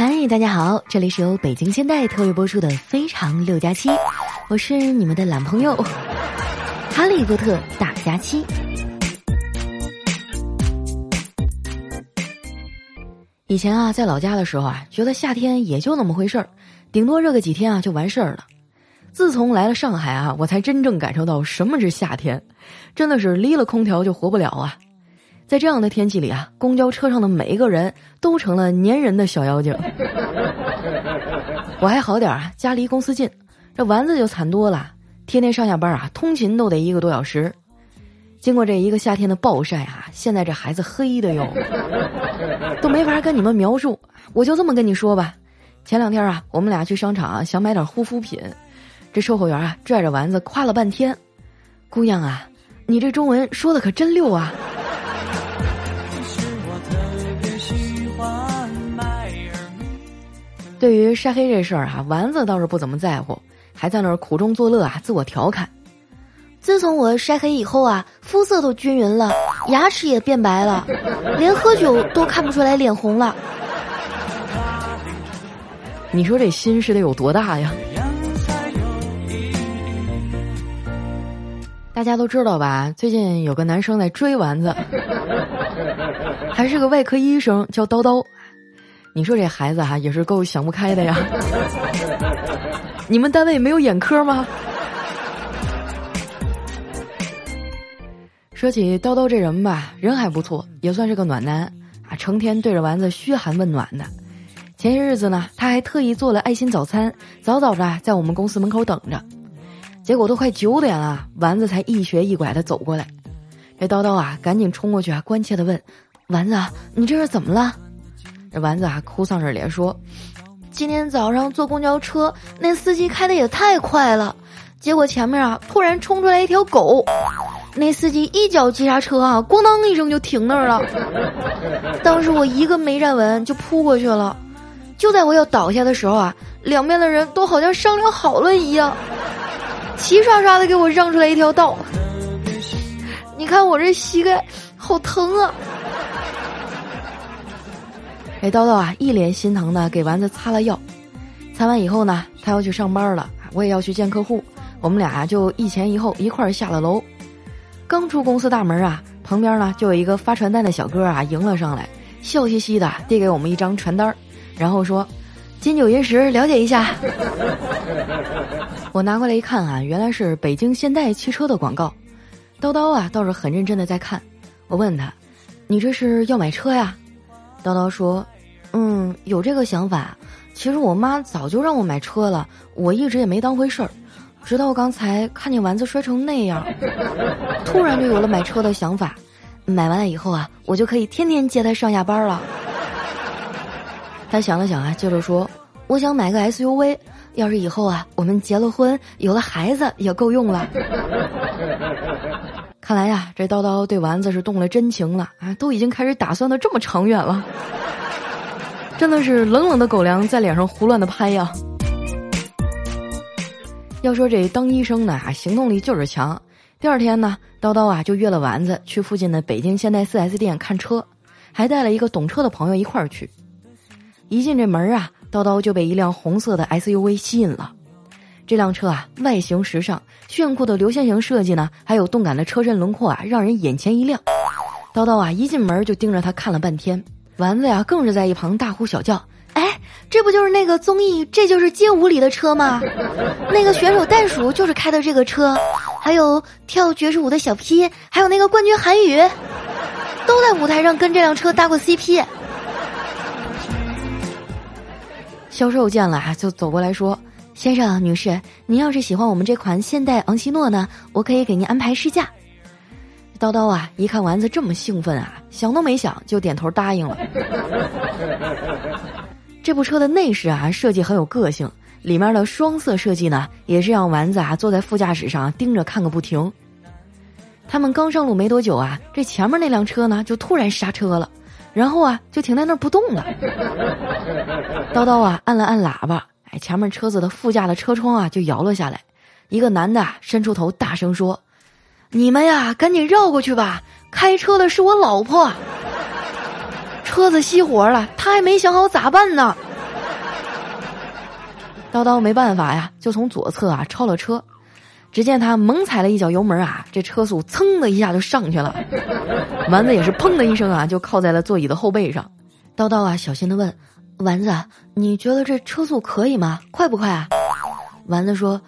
嗨，大家好，这里是由北京现代特约播出的《非常六加七》，我是你们的懒朋友哈利波特大加七。以前啊，在老家的时候啊，觉得夏天也就那么回事儿，顶多热个几天啊就完事儿了。自从来了上海啊，我才真正感受到什么是夏天，真的是离了空调就活不了啊。在这样的天气里啊，公交车上的每一个人都成了粘人的小妖精。我还好点啊，家离公司近，这丸子就惨多了，天天上下班啊，通勤都得一个多小时。经过这一个夏天的暴晒啊，现在这孩子黑的哟，都没法跟你们描述。我就这么跟你说吧，前两天啊，我们俩去商场啊想买点护肤品，这售货员啊拽着丸子夸了半天：“姑娘啊，你这中文说的可真溜啊！”对于晒黑这事儿啊，丸子倒是不怎么在乎，还在那儿苦中作乐啊，自我调侃。自从我晒黑以后啊，肤色都均匀了，牙齿也变白了，连喝酒都看不出来脸红了。你说这心是得有多大呀？大家都知道吧？最近有个男生在追丸子，还是个外科医生，叫叨叨。你说这孩子哈也是够想不开的呀！你们单位没有眼科吗？说起叨叨这人吧，人还不错，也算是个暖男啊，成天对着丸子嘘寒问暖的。前些日子呢，他还特意做了爱心早餐，早早的在我们公司门口等着。结果都快九点了，丸子才一瘸一拐的走过来。这叨叨啊，赶紧冲过去啊，关切的问：“丸子，你这是怎么了？”这丸子啊，哭丧着脸说：“今天早上坐公交车，那司机开的也太快了，结果前面啊突然冲出来一条狗，那司机一脚急刹车啊，咣当一声就停那儿了。当时我一个没站稳就扑过去了，就在我要倒下的时候啊，两边的人都好像商量好了一样，齐刷刷的给我让出来一条道。你看我这膝盖好疼啊！”这叨叨啊，一脸心疼的给丸子擦了药，擦完以后呢，他要去上班了，我也要去见客户，我们俩就一前一后一块儿下了楼。刚出公司大门啊，旁边呢就有一个发传单的小哥啊迎了上来，笑嘻嘻的递给我们一张传单，然后说：“金九银十，了解一下。”我拿过来一看啊，原来是北京现代汽车的广告。叨叨啊倒是很认真的在看，我问他：“你这是要买车呀？”叨叨说：“嗯，有这个想法。其实我妈早就让我买车了，我一直也没当回事儿。直到刚才看见丸子摔成那样，突然就有了买车的想法。买完了以后啊，我就可以天天接他上下班了。”他想了想啊，接着说：“我想买个 SUV，要是以后啊，我们结了婚，有了孩子也够用了。”看来呀，这叨叨对丸子是动了真情了啊，都已经开始打算的这么长远了，真的是冷冷的狗粮在脸上胡乱的拍呀。要说这当医生的啊，行动力就是强。第二天呢，叨叨啊就约了丸子去附近的北京现代四 S 店看车，还带了一个懂车的朋友一块儿去。一进这门啊，叨叨就被一辆红色的 SUV 吸引了。这辆车啊，外形时尚，炫酷的流线型设计呢，还有动感的车身轮廓啊，让人眼前一亮。叨叨啊，一进门就盯着他看了半天。丸子呀，更是在一旁大呼小叫：“哎，这不就是那个综艺《这就是街舞》里的车吗？那个选手袋鼠就是开的这个车，还有跳爵士舞的小 P，还有那个冠军韩宇，都在舞台上跟这辆车搭过 CP。”销售见了啊，就走过来说。先生、女士，您要是喜欢我们这款现代昂希诺呢，我可以给您安排试驾。叨叨啊，一看丸子这么兴奋啊，想都没想就点头答应了。这部车的内饰啊设计很有个性，里面的双色设计呢，也是让丸子啊坐在副驾驶上盯着看个不停。他们刚上路没多久啊，这前面那辆车呢就突然刹车了，然后啊就停在那儿不动了。叨叨啊按了按喇叭。哎，前面车子的副驾的车窗啊就摇了下来，一个男的伸出头大声说：“你们呀，赶紧绕过去吧，开车的是我老婆。”车子熄火了，他还没想好咋办呢。叨叨没办法呀，就从左侧啊超了车。只见他猛踩了一脚油门啊，这车速噌的一下就上去了。丸子也是砰的一声啊，就靠在了座椅的后背上。叨叨啊，小心的问：“丸子，你觉得这车速可以吗？快不快啊？”丸子说：“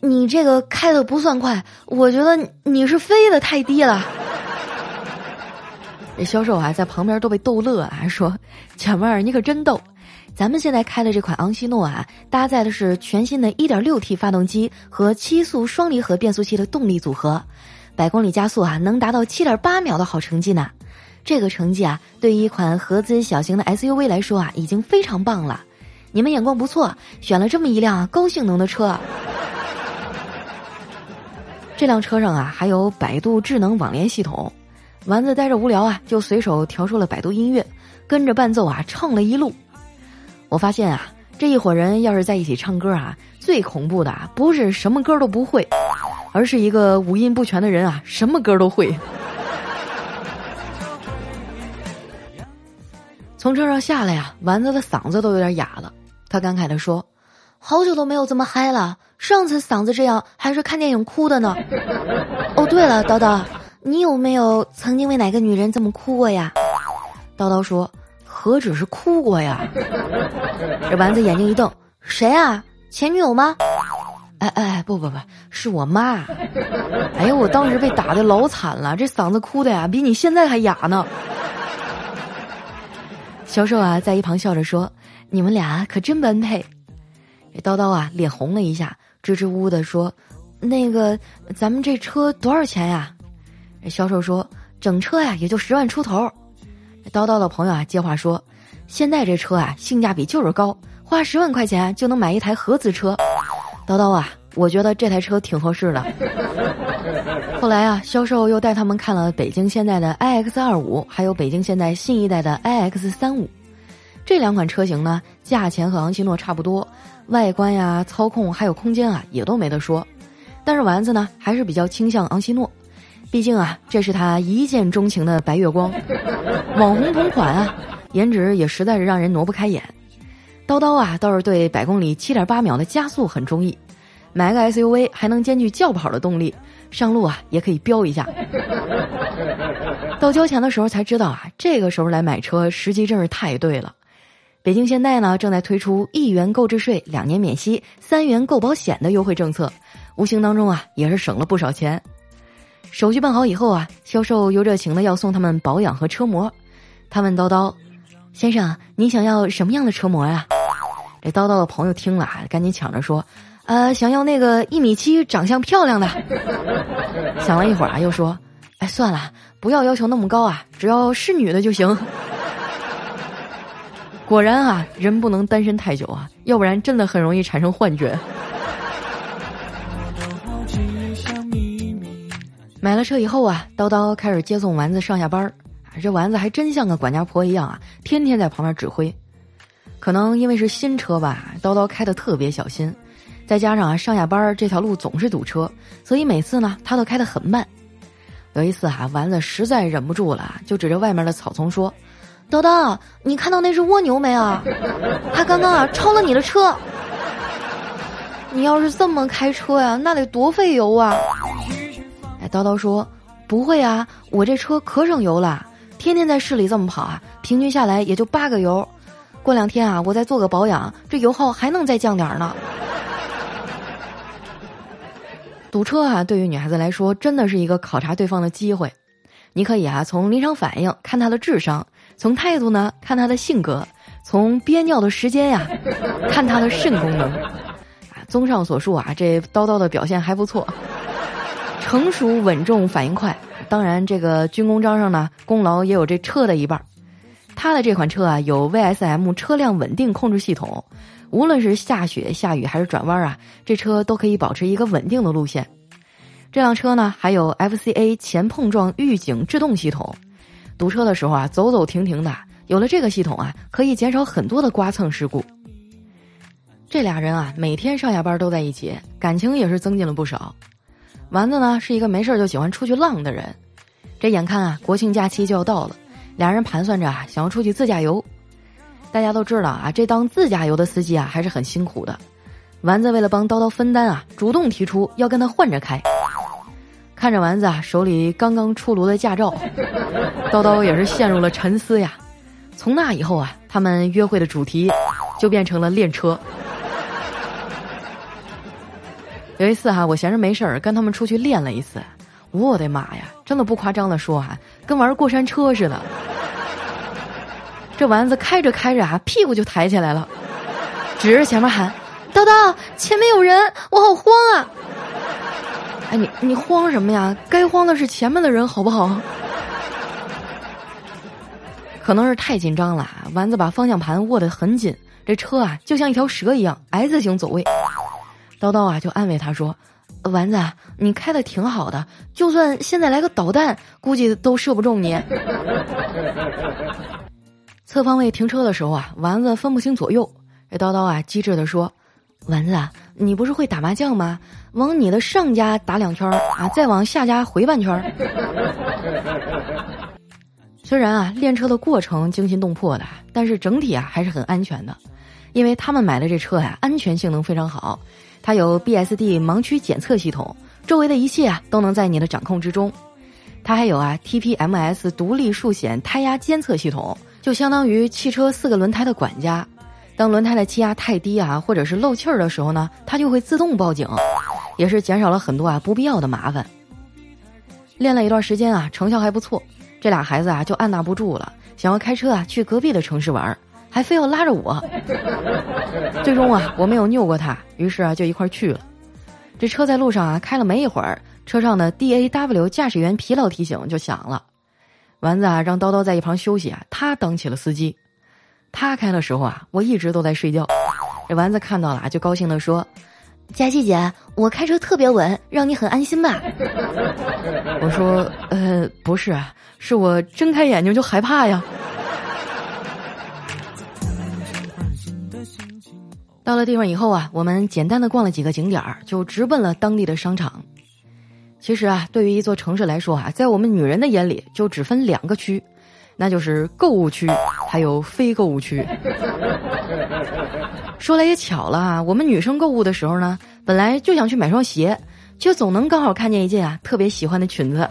你这个开的不算快，我觉得你是飞的太低了。”这销售啊，在旁边都被逗乐了，说：“姐妹儿，你可真逗。”咱们现在开的这款昂希诺啊，搭载的是全新的 1.6T 发动机和七速双离合变速器的动力组合，百公里加速啊能达到7.8秒的好成绩呢。这个成绩啊，对于一款合资小型的 SUV 来说啊，已经非常棒了。你们眼光不错，选了这么一辆高性能的车。这辆车上啊，还有百度智能网联系统。丸子待着无聊啊，就随手调出了百度音乐，跟着伴奏啊唱了一路。我发现啊，这一伙人要是在一起唱歌啊，最恐怖的不是什么歌都不会，而是一个五音不全的人啊，什么歌都会。从车上下来呀，丸子的嗓子都有点哑了。他感慨地说：“好久都没有这么嗨了，上次嗓子这样还是看电影哭的呢。”哦，对了，叨叨，你有没有曾经为哪个女人这么哭过呀？叨叨说。何止是哭过呀！这丸子眼睛一瞪：“谁啊？前女友吗？”哎哎，不不不，是我妈！哎呦，我当时被打的老惨了，这嗓子哭的呀，比你现在还哑呢。销售啊，在一旁笑着说：“你们俩可真般配。”这叨叨啊，脸红了一下，支支吾吾的说：“那个，咱们这车多少钱呀？”销售说：“整车呀，也就十万出头。”叨叨的朋友啊，接话说：“现在这车啊，性价比就是高，花十万块钱就能买一台合资车。”叨叨啊，我觉得这台车挺合适的。后来啊，销售又带他们看了北京现代的 iX 二五，还有北京现代新一代的 iX 三五，这两款车型呢，价钱和昂希诺差不多，外观呀、操控还有空间啊，也都没得说。但是丸子呢，还是比较倾向昂希诺。毕竟啊，这是他一见钟情的白月光，网红同款啊，颜值也实在是让人挪不开眼。叨叨啊，倒是对百公里七点八秒的加速很中意，买个 SUV 还能兼具轿跑的动力，上路啊也可以飙一下。到交钱的时候才知道啊，这个时候来买车时机真是太对了。北京现代呢正在推出一元购置税、两年免息、三元购保险的优惠政策，无形当中啊也是省了不少钱。手续办好以后啊，销售又热情的要送他们保养和车模。他问叨叨：“先生，你想要什么样的车模呀？”这叨叨的朋友听了啊，赶紧抢着说：“呃，想要那个一米七、长相漂亮的。”想了一会儿啊，又说：“哎，算了，不要要求那么高啊，只要是女的就行。”果然啊，人不能单身太久啊，要不然真的很容易产生幻觉。买了车以后啊，叨叨开始接送丸子上下班儿。这丸子还真像个管家婆一样啊，天天在旁边指挥。可能因为是新车吧，叨叨开的特别小心，再加上啊上下班这条路总是堵车，所以每次呢他都开得很慢。有一次啊，丸子实在忍不住了，就指着外面的草丛说：“叨叨，你看到那只蜗牛没啊？它刚刚啊超了你的车。你要是这么开车呀，那得多费油啊！”哎叨叨说：“不会啊，我这车可省油了，天天在市里这么跑啊，平均下来也就八个油。过两天啊，我再做个保养，这油耗还能再降点儿呢。”堵车啊，对于女孩子来说，真的是一个考察对方的机会。你可以啊，从临场反应看他的智商，从态度呢看他的性格，从憋尿的时间呀看他的肾功能。综上所述啊，这叨叨的表现还不错。成熟稳重，反应快。当然，这个军功章上呢，功劳也有这车的一半。他的这款车啊，有 VSM 车辆稳定控制系统，无论是下雪、下雨还是转弯啊，这车都可以保持一个稳定的路线。这辆车呢，还有 FCA 前碰撞预警制动系统，堵车的时候啊，走走停停的，有了这个系统啊，可以减少很多的刮蹭事故。这俩人啊，每天上下班都在一起，感情也是增进了不少。丸子呢是一个没事就喜欢出去浪的人，这眼看啊国庆假期就要到了，俩人盘算着啊想要出去自驾游。大家都知道啊，这当自驾游的司机啊还是很辛苦的，丸子为了帮叨叨分担啊，主动提出要跟他换着开。看着丸子啊手里刚刚出炉的驾照，叨叨也是陷入了沉思呀。从那以后啊，他们约会的主题就变成了练车。有一次哈，我闲着没事儿，跟他们出去练了一次。我的妈呀，真的不夸张的说啊，跟玩过山车似的。这丸子开着开着啊，屁股就抬起来了，指着前面喊：“叨叨，前面有人，我好慌啊！”哎，你你慌什么呀？该慌的是前面的人，好不好？可能是太紧张了，丸子把方向盘握得很紧，这车啊就像一条蛇一样 S 型走位。叨叨啊就安慰他说：“丸子，你开的挺好的，就算现在来个导弹，估计都射不中你。”侧方位停车的时候啊，丸子分不清左右，这叨叨啊机智的说：“丸子，你不是会打麻将吗？”往你的上家打两圈啊，再往下家回半圈。虽然啊，练车的过程惊心动魄的，但是整体啊还是很安全的，因为他们买的这车呀，安全性能非常好，它有 BSD 盲区检测系统，周围的一切啊都能在你的掌控之中。它还有啊 TPMS 独立数显胎压监测系统，就相当于汽车四个轮胎的管家。当轮胎的气压太低啊，或者是漏气儿的时候呢，它就会自动报警。也是减少了很多啊不必要的麻烦。练了一段时间啊，成效还不错。这俩孩子啊就按捺不住了，想要开车啊去隔壁的城市玩，还非要拉着我。最终啊我没有拗过他，于是啊就一块去了。这车在路上啊开了没一会儿，车上的 DAW 驾驶员疲劳提醒就响了。丸子啊让叨叨在一旁休息啊，他当起了司机。他开的时候啊，我一直都在睡觉。这丸子看到了啊就高兴地说。佳琪姐，我开车特别稳，让你很安心吧？我说，呃，不是，是我睁开眼睛就害怕呀。到了地方以后啊，我们简单的逛了几个景点儿，就直奔了当地的商场。其实啊，对于一座城市来说啊，在我们女人的眼里，就只分两个区。那就是购物区，还有非购物区。说来也巧了啊，我们女生购物的时候呢，本来就想去买双鞋，却总能刚好看见一件啊特别喜欢的裙子，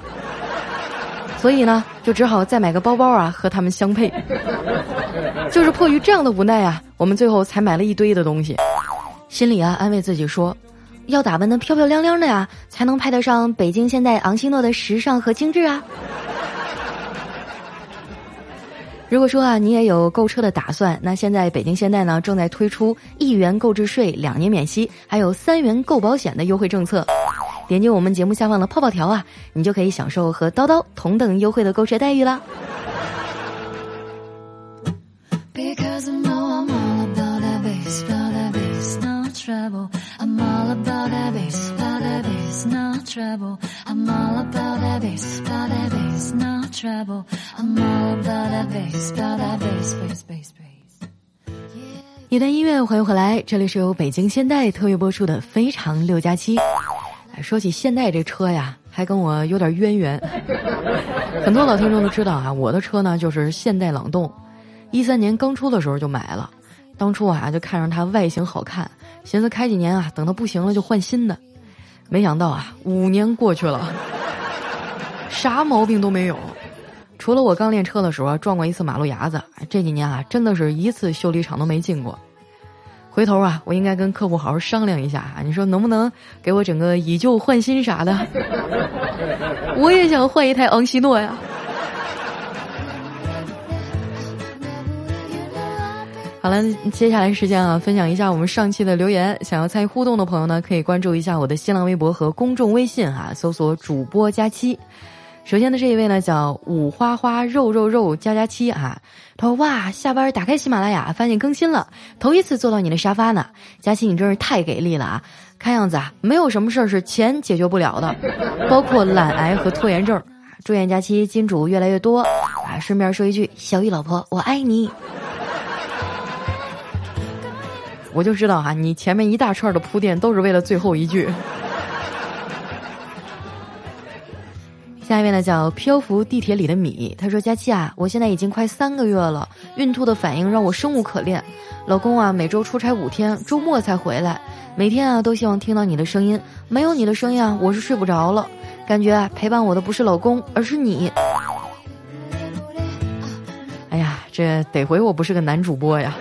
所以呢，就只好再买个包包啊和他们相配。就是迫于这样的无奈啊，我们最后才买了一堆的东西，心里啊安慰自己说，要打扮的漂漂亮亮的呀，才能配得上北京现代昂希诺的时尚和精致啊。如果说啊，你也有购车的打算，那现在北京现代呢正在推出一元购置税两年免息，还有三元购保险的优惠政策。点击我们节目下方的泡泡条啊，你就可以享受和叨叨同等优惠的购车待遇啦。一段音乐，欢迎回来，这里是由北京现代特约播出的《非常六加七》。说起现代这车呀，还跟我有点渊源。很多老听众都知道啊，我的车呢就是现代朗动，一三年刚出的时候就买了。当初啊就看上它外形好看，寻思开几年啊，等它不行了就换新的。没想到啊，五年过去了，啥毛病都没有。除了我刚练车的时候撞过一次马路牙子，这几年啊，真的是一次修理厂都没进过。回头啊，我应该跟客户好好商量一下啊，你说能不能给我整个以旧换新啥的？我也想换一台昂希诺呀。好了，接下来时间啊，分享一下我们上期的留言。想要参与互动的朋友呢，可以关注一下我的新浪微博和公众微信哈，搜索主播佳期。首先的这一位呢，叫五花花肉肉肉加加七啊，他说哇，下班打开喜马拉雅，发现更新了，头一次坐到你的沙发呢，佳期你真是太给力了啊！看样子啊，没有什么事儿是钱解决不了的，包括懒癌和拖延症。祝愿佳期金主越来越多啊！顺便说一句，小雨老婆，我爱你。我就知道哈，你前面一大串的铺垫都是为了最后一句。下一位呢叫漂浮地铁里的米，他说：“佳期啊，我现在已经快三个月了，孕吐的反应让我生无可恋。老公啊，每周出差五天，周末才回来，每天啊都希望听到你的声音，没有你的声音啊，我是睡不着了。感觉啊，陪伴我的不是老公，而是你。哎呀，这得回我不是个男主播呀。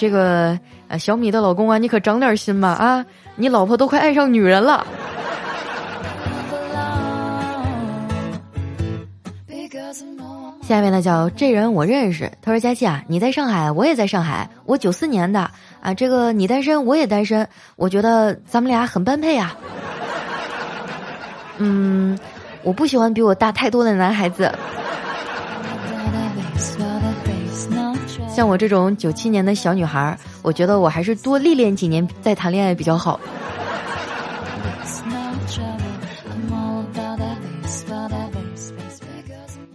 这个呃，小米的老公啊，你可长点心吧啊，你老婆都快爱上女人了。”下面呢叫这人我认识，他说佳琪啊，你在上海，我也在上海，我九四年的啊，这个你单身，我也单身，我觉得咱们俩很般配啊。嗯，我不喜欢比我大太多的男孩子，像我这种九七年的小女孩，我觉得我还是多历练几年再谈恋爱比较好。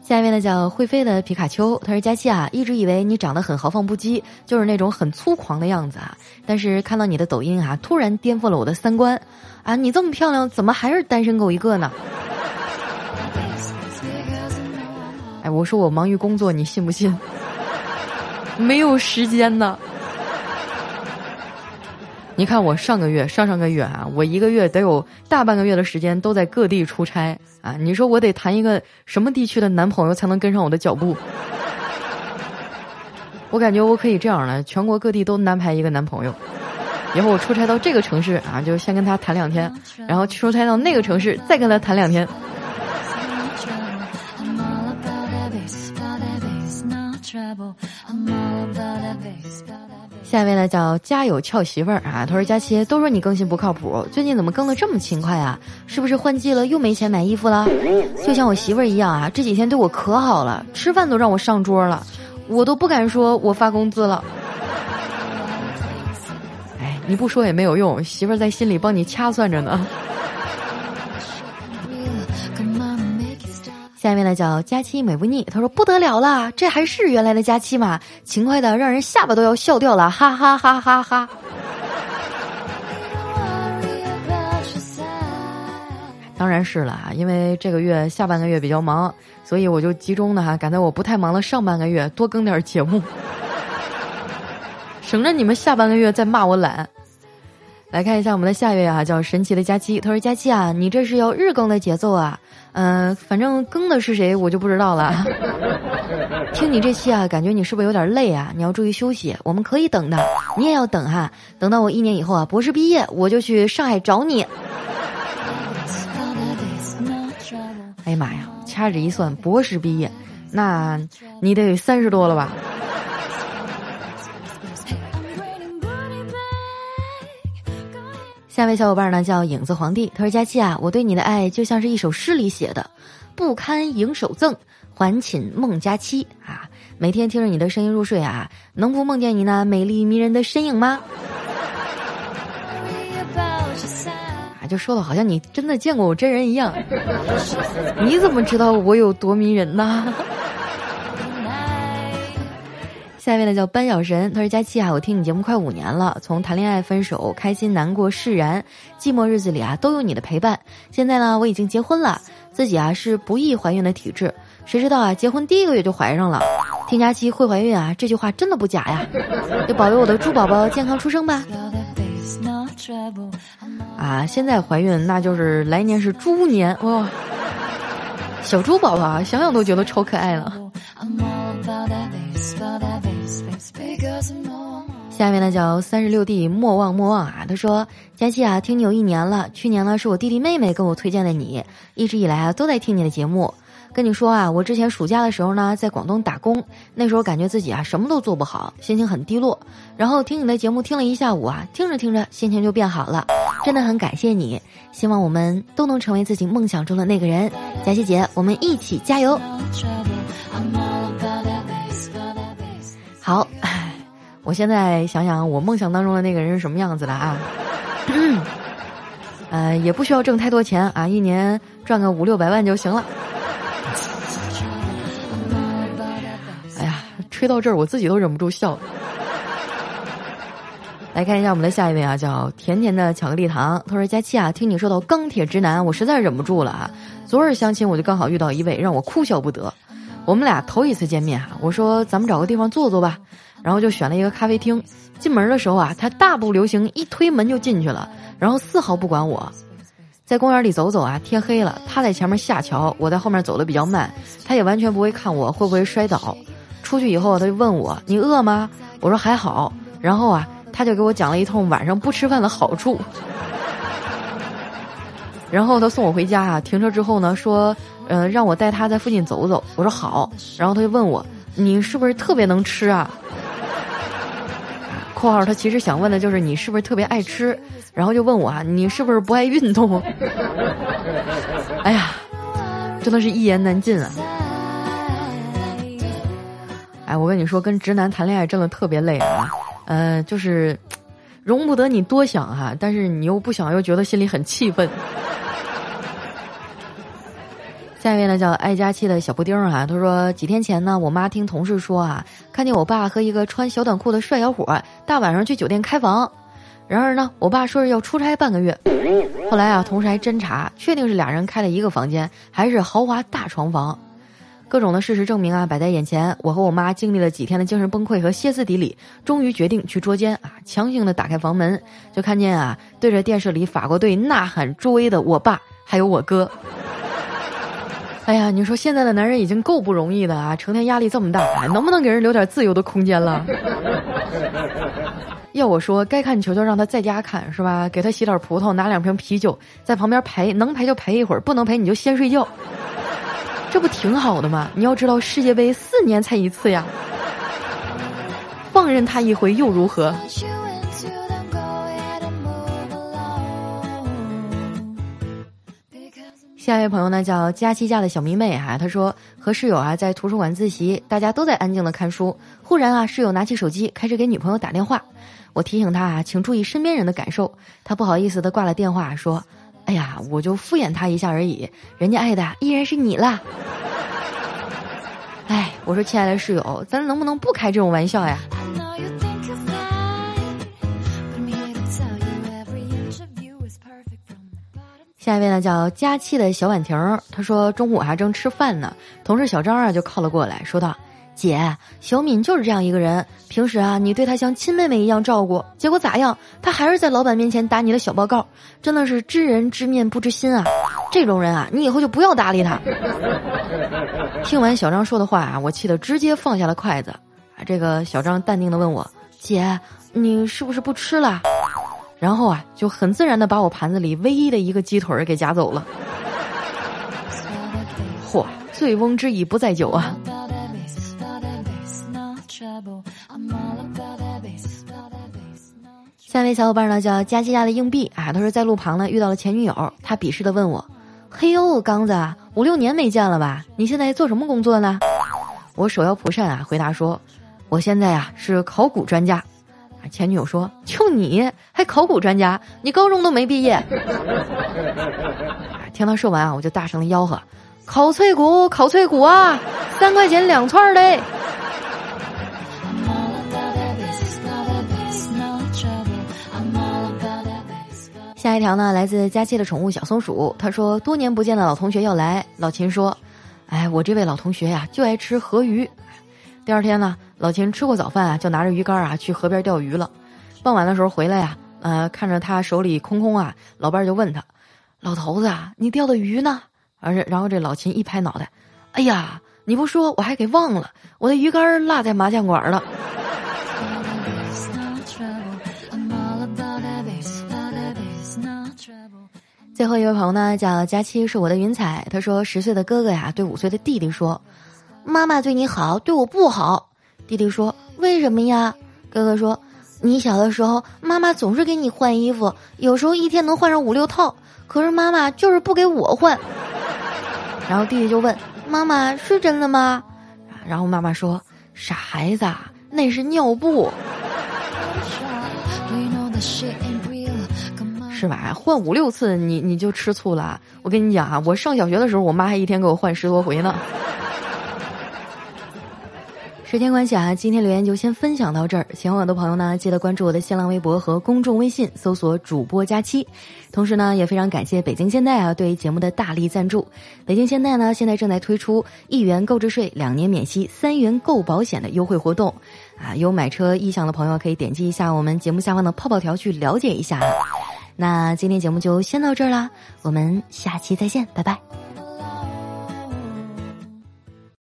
下面呢叫会飞的皮卡丘，他说佳期啊，一直以为你长得很豪放不羁，就是那种很粗狂的样子啊。但是看到你的抖音啊，突然颠覆了我的三观，啊，你这么漂亮，怎么还是单身狗一个呢？哎，我说我忙于工作，你信不信？没有时间呢。你看我上个月、上上个月啊，我一个月得有大半个月的时间都在各地出差啊！你说我得谈一个什么地区的男朋友才能跟上我的脚步？我感觉我可以这样了，全国各地都安排一个男朋友，以后我出差到这个城市啊，就先跟他谈两天，然后出差到那个城市再跟他谈两天。下一位呢叫家有俏媳妇儿啊，他说佳琪都说你更新不靠谱，最近怎么更的这么勤快啊？是不是换季了又没钱买衣服了？就像我媳妇儿一样啊，这几天对我可好了，吃饭都让我上桌了，我都不敢说我发工资了。哎，你不说也没有用，媳妇儿在心里帮你掐算着呢。下面呢叫佳期美不腻，他说不得了啦，这还是原来的佳期吗？勤快的让人下巴都要笑掉了，哈哈哈哈哈！当然是了啊，因为这个月下半个月比较忙，所以我就集中的哈，赶在我不太忙的上半个月多更点节目，省着你们下半个月再骂我懒。来看一下我们的下一位啊，叫神奇的佳期，他说佳期啊，你这是要日更的节奏啊？嗯，反正更的是谁我就不知道了。听你这期啊，感觉你是不是有点累啊？你要注意休息。我们可以等的，你也要等哈。等到我一年以后啊，博士毕业，我就去上海找你。哎呀妈呀，掐指一算，博士毕业，那你得三十多了吧？下位小伙伴呢叫影子皇帝，他说：“佳期啊，我对你的爱就像是一首诗里写的，不堪盈手赠，还寝梦佳期啊。每天听着你的声音入睡啊，能不梦见你那美丽迷人的身影吗？啊，就说的好像你真的见过我真人一样。你怎么知道我有多迷人呢？”下一位呢叫班小神，他说：“佳期啊，我听你节目快五年了，从谈恋爱、分手、开心、难过、释然，寂寞日子里啊，都有你的陪伴。现在呢，我已经结婚了，自己啊是不易怀孕的体质，谁知道啊，结婚第一个月就怀上了。听佳期会怀孕啊，这句话真的不假呀，就保佑我的猪宝宝健康出生吧。啊，现在怀孕那就是来年是猪年哇，小猪宝宝想想都觉得超可爱了。”下面呢叫三十六弟莫忘莫忘啊，他说：佳琪啊，听你有一年了，去年呢是我弟弟妹妹跟我推荐的你，一直以来啊都在听你的节目。跟你说啊，我之前暑假的时候呢在广东打工，那时候感觉自己啊什么都做不好，心情很低落。然后听你的节目听了一下午啊，听着听着心情就变好了，真的很感谢你。希望我们都能成为自己梦想中的那个人，佳琪姐，我们一起加油。好。我现在想想，我梦想当中的那个人是什么样子的啊？呃，也不需要挣太多钱啊，一年赚个五六百万就行了。哎呀，吹到这儿，我自己都忍不住笑。来看一下我们的下一位啊，叫甜甜的巧克力糖。他说：“佳期啊，听你说到钢铁直男，我实在忍不住了啊！昨日相亲，我就刚好遇到一位，让我哭笑不得。我们俩头一次见面哈，我说咱们找个地方坐坐吧，然后就选了一个咖啡厅。进门的时候啊，他大步流星一推门就进去了，然后丝毫不管我。在公园里走走啊，天黑了，他在前面下桥，我在后面走的比较慢，他也完全不会看我会不会摔倒。出去以后，他就问我：你饿吗？我说还好。然后啊。”他就给我讲了一通晚上不吃饭的好处，然后他送我回家啊，停车之后呢，说，呃，让我带他在附近走走。我说好，然后他就问我，你是不是特别能吃啊？（括号他其实想问的就是你是不是特别爱吃？然后就问我啊，你是不是不爱运动？哎呀，真的是一言难尽啊！哎，我跟你说，跟直男谈恋爱真的特别累啊。呃，就是容不得你多想哈，但是你又不想，又觉得心里很气愤。下一位呢叫爱佳期的小布丁啊，他说几天前呢，我妈听同事说啊，看见我爸和一个穿小短裤的帅小伙大晚上去酒店开房，然而呢，我爸说是要出差半个月，后来啊，同事还侦查，确定是俩人开了一个房间，还是豪华大床房。各种的事实证明啊，摆在眼前。我和我妈经历了几天的精神崩溃和歇斯底里，终于决定去捉奸啊！强行的打开房门，就看见啊，对着电视里法国队呐喊助威的我爸，还有我哥。哎呀，你说现在的男人已经够不容易的啊，成天压力这么大，能不能给人留点自由的空间了？要我说，该看球球让他在家看，是吧？给他洗点葡萄，拿两瓶啤酒，在旁边陪，能陪就陪一会儿，不能陪你就先睡觉。这不挺好的吗？你要知道，世界杯四年才一次呀，放任他一回又如何？下一位朋友呢，叫佳期家的小迷妹哈，她说和室友啊在图书馆自习，大家都在安静的看书，忽然啊室友拿起手机开始给女朋友打电话，我提醒他啊，请注意身边人的感受，他不好意思的挂了电话说。哎呀，我就敷衍他一下而已，人家爱的依然是你啦。哎，我说亲爱的室友，咱能不能不开这种玩笑呀？下一位呢，叫佳期的小婉婷，她说中午还正吃饭呢，同事小张啊就靠了过来，说道。姐，小敏就是这样一个人。平时啊，你对她像亲妹妹一样照顾，结果咋样？她还是在老板面前打你的小报告，真的是知人知面不知心啊！这种人啊，你以后就不要搭理他。听完小张说的话啊，我气得直接放下了筷子。啊，这个小张淡定的问我：“姐，你是不是不吃了？”然后啊，就很自然的把我盘子里唯一的一个鸡腿儿给夹走了。嚯，醉翁之意不在酒啊！下一位小伙伴呢叫佳琪家的硬币啊，他说在路旁呢遇到了前女友，他鄙视的问我：“嘿呦，刚子，五六年没见了吧？你现在做什么工作呢？”我手摇蒲扇啊，回答说：“我现在啊是考古专家。”前女友说：“就你还考古专家？你高中都没毕业。”听他说完啊，我就大声的吆喝：“烤脆骨，烤脆骨啊，三块钱两串嘞！”下一条呢，来自佳期的宠物小松鼠。他说，多年不见的老同学要来。老秦说：“哎，我这位老同学呀，就爱吃河鱼。”第二天呢，老秦吃过早饭啊，就拿着鱼竿啊去河边钓鱼了。傍晚的时候回来呀，呃，看着他手里空空啊，老伴儿就问他：“老头子啊，你钓的鱼呢？”而然后这老秦一拍脑袋：“哎呀，你不说我还给忘了，我的鱼竿落在麻将馆了。”最后一位朋友呢，叫佳期，是我的云彩。他说，十岁的哥哥呀，对五岁的弟弟说：“妈妈对你好，对我不好。”弟弟说：“为什么呀？”哥哥说：“你小的时候，妈妈总是给你换衣服，有时候一天能换上五六套，可是妈妈就是不给我换。”然后弟弟就问：“妈妈是真的吗？”然后妈妈说：“傻孩子，那是尿布。”是吧？换五六次，你你就吃醋了。我跟你讲啊，我上小学的时候，我妈还一天给我换十多回呢。时间关系啊，今天留言就先分享到这儿。喜欢我的朋友呢，记得关注我的新浪微博和公众微信，搜索“主播佳期”。同时呢，也非常感谢北京现代啊对节目的大力赞助。北京现代呢，现在正在推出一元购置税两年免息、三元购保险的优惠活动啊，有买车意向的朋友可以点击一下我们节目下方的泡泡条去了解一下。那今天节目就先到这儿啦，我们下期再见，拜拜。